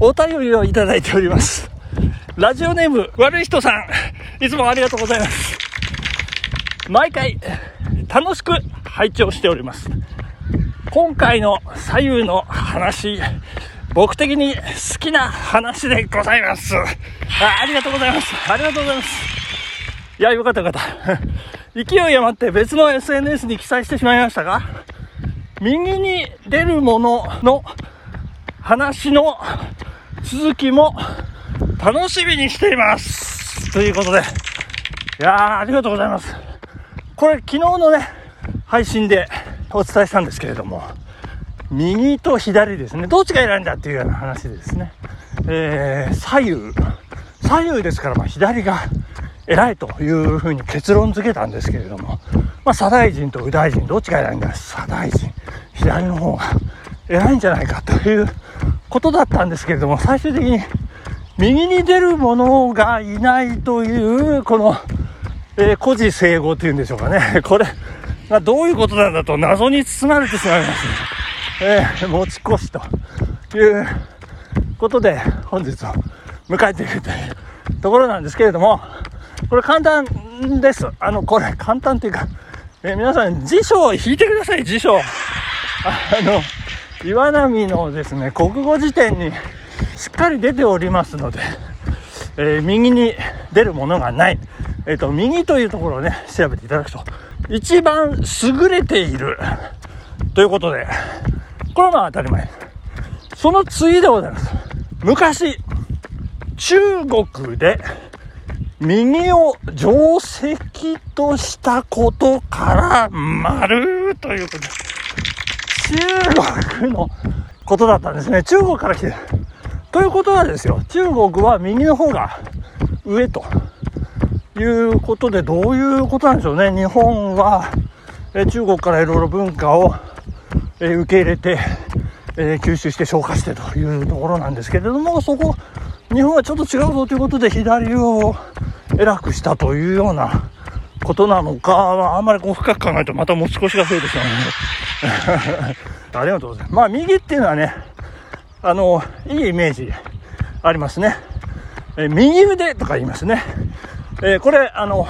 お便りをいただいております。ラジオネーム、悪い人さん、いつもありがとうございます。毎回、楽しく拝聴しております。今回の左右の話、僕的に好きな話でございます。あありがとうございます。ありがとうございます。いや、よかったよかった。勢い余って別の SNS に記載してしまいましたが、右に出るものの話の続きも楽しみにしています。ということで、いやー、ありがとうございます。これ昨日のね、配信でお伝えしたんですけれども、右と左ですね、どっちが偉いんだっていうような話でですね、えー、左右、左右ですから、まあ左が偉いというふうに結論付けたんですけれども、まあ、左大臣と右大臣、どっちが偉いんだ。左大臣、左の方が偉いんじゃないかということだったんですけれども、最終的に右に出る者がいないという、この、えー、孤児生語というんでしょうかね。これがどういうことなんだと謎に包まれてしまいます、えー、持ち越しということで、本日を迎えているというところなんですけれども、これ簡単です。あの、これ簡単っていうか、えー、皆さん辞書を引いてください、辞書。あの、岩波のですね、国語辞典にしっかり出ておりますので、えー、右に出るものがない。えっ、ー、と、右というところをね、調べていただくと、一番優れているということで、これはまあ当たり前。その次でございます。昔、中国で右を定石としたことから丸ということです、中国のことだったんですね。中国から来てる。ということはですよ、中国は右の方が上ということで、どういうことなんでしょうね。日本は、え中国からいろいろ文化を、え受け入れて、え吸収して消化してというところなんですけれども、そこ、日本はちょっと違うぞということで、左を偉くしたというようなことなのか、あんまりこう深く考えるとまた持ち越しが増えてしまうので ありがとうございます。まあ、右っていうのはね、あの、いいイメージありますね。え右腕とか言いますね。えー、これ、あの、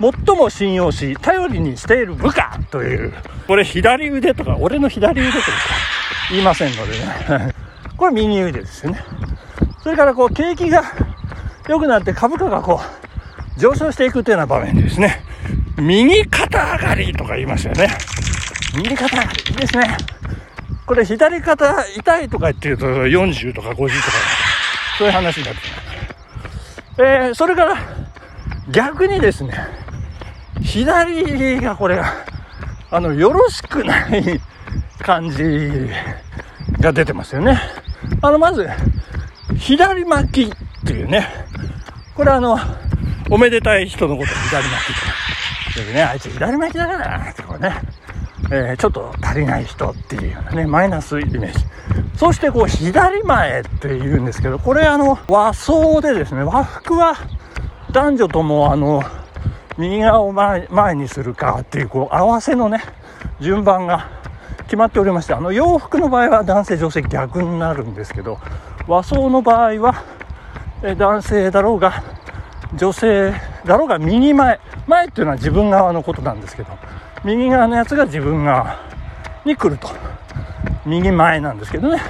最も信用し、頼りにしている部下という、これ左腕とか、俺の左腕とか？言いませんのでね。これ右腕ですよね。それからこう、景気が良くなって株価がこう、上昇していくというような場面ですね、右肩上がりとか言いますよね。右肩上がり、いいですね。これ左肩痛いとか言ってると40とか50とか、そういう話になってえー、それから逆にですね、左がこれ、あの、よろしくない感じが出てますよね。あの、まず、左巻きっていうね、これあの、おめでたい人のこと左巻きと。でね、あいつ左巻きだからな、ってこうね、えー、ちょっと足りない人っていうようなね、マイナスイメージ。そしてこう、左前って言うんですけど、これあの、和装でですね、和服は男女ともあの、右側を前前にするかっていう、こう、合わせのね、順番が決まっておりまして、あの、洋服の場合は男性女性逆になるんですけど、和装の場合は、え男性だろうが女性だろうが右前前っていうのは自分側のことなんですけど右側のやつが自分側に来ると。右前なんですけどね。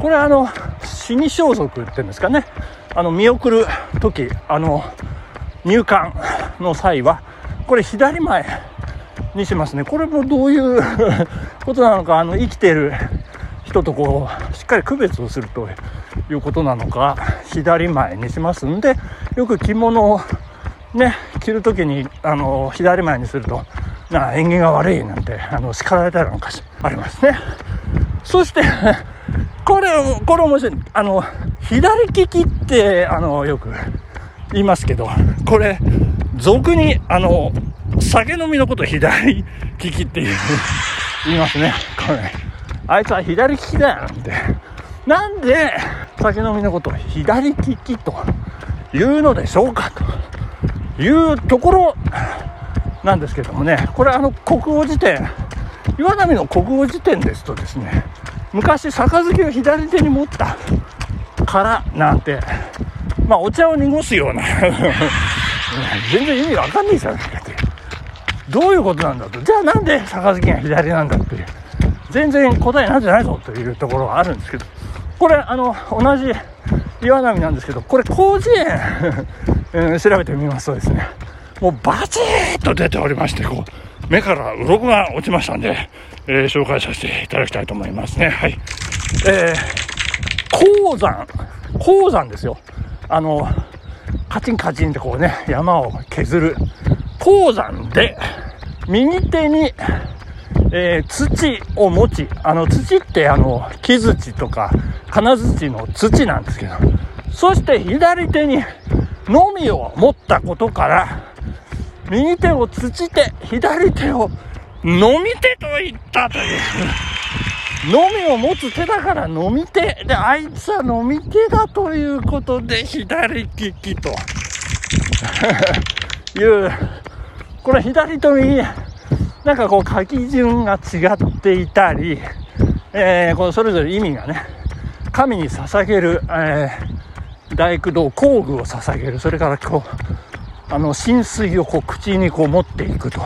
これあの死に装束っていうんですかね。あの見送る時あの入館の際はこれ左前にしますね。これもどういう ことなのかあの生きてる人とこうしっかり区別をするということなのか。左前にしますんでよく着物をね着る時にあの左前にするとな縁起が悪いなんてあの叱られたりなんかしありますね。そして これこれ面白い。あの左利きってあのよく言いますけどこれ俗にあの酒飲みのこと左利きっていう言いますね。これあいつは左利きだよなんて。なんで酒飲みのことを左利きというのでしょうかというところなんですけどもね、これあの国語辞典、岩波の国語辞典ですとですね、昔杯を左手に持ったからなんてまあお茶を濁すような 全然意味わかんないじゃないかってどういうことなんだと。じゃあなんで杯が左なんだっていう。全然答えなんじゃないぞというところはあるんですけど。これあの同じ岩波なんですけどこれ広辞苑。調べてみますとですねもうバチッと出ておりましてこう目から鱗が落ちましたんで、えー、紹介させていただきたいと思いますね。はい。えー、鉱山。鉱山ですよ。あのカチンカチンってこうね山を削る鉱山で右手にえー、土を持ち、あの土ってあの木槌とか金槌の土なんですけど、そして左手にのみを持ったことから、右手を土手、左手を飲み手と言ったという。飲みを持つ手だから飲み手。で、あいつは飲み手だということで左利きと いう、これ左と右、なんかこう書き順が違っていたり、えー、このそれぞれ意味がね、神に捧げる、えー、大工道工具を捧げる、それからこう、あの、浸水をこう口にこう持っていくと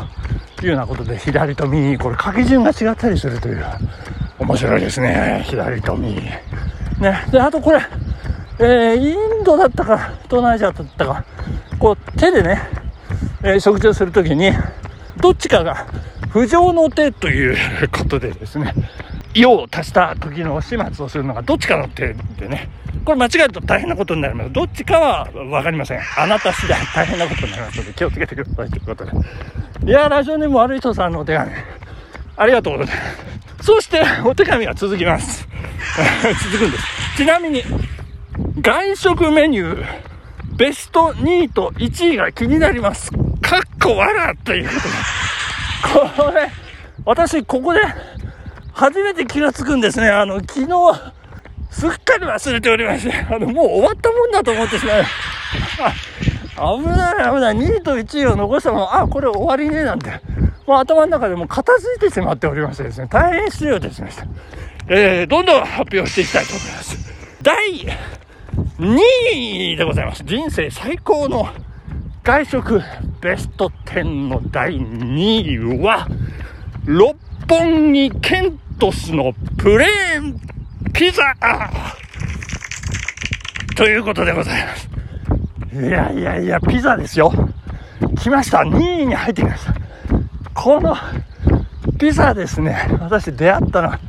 いうようなことで、左と右、これ書き順が違ったりするという、面白いですね、左と右。ね、で、あとこれ、えー、インドだったか、東南アジアだったか、こう手でね、えー、食事をするときに、どっちかが不浄の手ということでですね、用を足した時の始末をするのがどっちかの手でね、これ間違えると大変なことになります。どっちかは分かりません。あなた次第大変なことになりますので気をつけてくださいということで。いやラジオネーム悪い人さんのお手紙、ありがとうございます。そしてお手紙は続きます。続くんです。ちなみに、外食メニュー、ベスト2位と1位が気になります。かっこわらということで。これ、私、ここで、初めて気がつくんですね。あの、昨日、すっかり忘れておりまして、あの、もう終わったもんだと思ってしまう。あ、危ない危ない。2位と1位を残したまま、あ、これ終わりね、なんて。もう頭の中でも片付いてしまっておりましてですね、大変失礼をいたしました。えー、どんどん発表していきたいと思います。第2位でございます。人生最高の外食ベスト10の第2位は、六本木ケントスのプレーンピザということでございます。いやいやいや、ピザですよ。来ました。2位に入ってきました。このピザですね、私出会ったのは、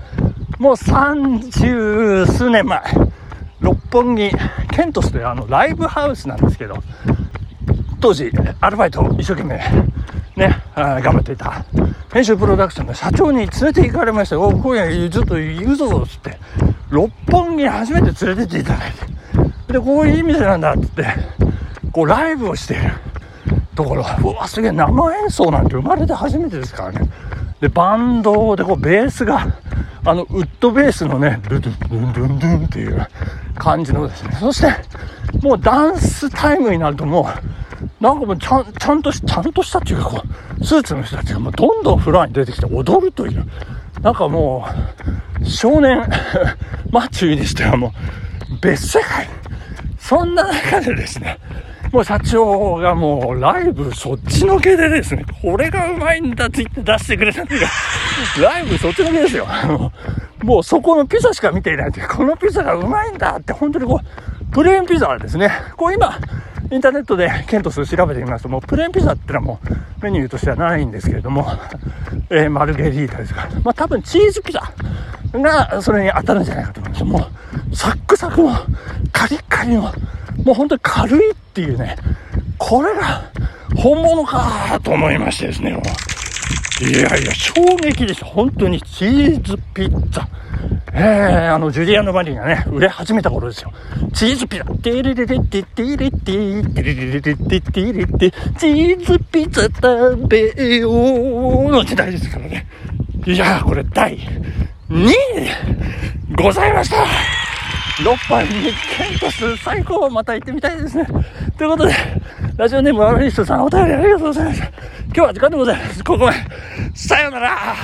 もう三十数年前。六本木ケントスというあのライブハウスなんですけど当時アルバイト一生懸命ね頑張っていた。編集プロダクションの社長に連れて行かれまして「お今夜ちょっと行くぞ」っつって六本木に初めて連れてっていただいて。でこういう店なんだっつってこうライブをしているところ。うわすげえ生演奏なんて生まれて初めてですからね。でバンドでこうベースがあのウッドベースのねドゥドゥドゥンドゥンドゥンっていう感じのですね。そして、もうダンスタイムになるともう、なんかもうちゃん、ちゃんとし、ちゃんとしたっていうかこう、スーツの人たちがもうどんどんフロアに出てきて踊るという、なんかもう、少年 マッチューにしてはもう、別世界。そんな中でですね、もう社長がもうライブそっちのけでですね、これがうまいんだって言って出してくれたんだライブそっちのけですよ。もうそこのピザしか見ていないという、このピザがうまいんだって、本当にこう、プレーンピザですね、こう今、インターネットでケントス調べてみますと、もうプレーンピザってのはもうメニューとしてはないんですけれども、えー、マルゲリータですか。まあ多分チーズピザがそれに当たるんじゃないかと思います。もう、サックサクの、カリッカリの、もう本当に軽いっていうね、これが本物かと思いましてですね、もういやいや、衝撃でした。本当にチーズピッツァ。えー、あの、ジュリアン・マリーがね、売れ始めた頃ですよ。チーズピザ、テレレレテテレテ、テレレレテテレテ、チーズピザ食べようの時代ですからね。いや、これ第2位でございました。6杯にケントス最高また行ってみたいですね。ということで、ラジオネーム悪い人さんお便りありがとうございました。今日は時間でございます。ここまで。さようなら